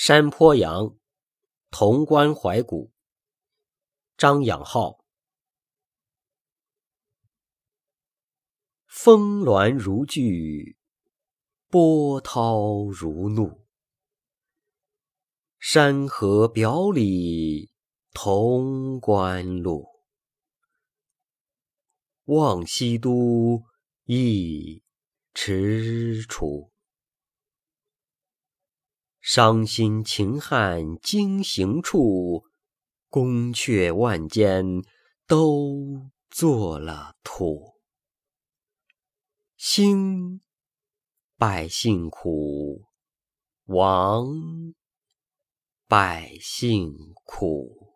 山坡羊，潼关怀古。张养浩。峰峦如聚，波涛如怒。山河表里潼关路。望西都意踟蹰。伤心秦汉经行处，宫阙万间都做了土。兴，百姓苦；亡，百姓苦。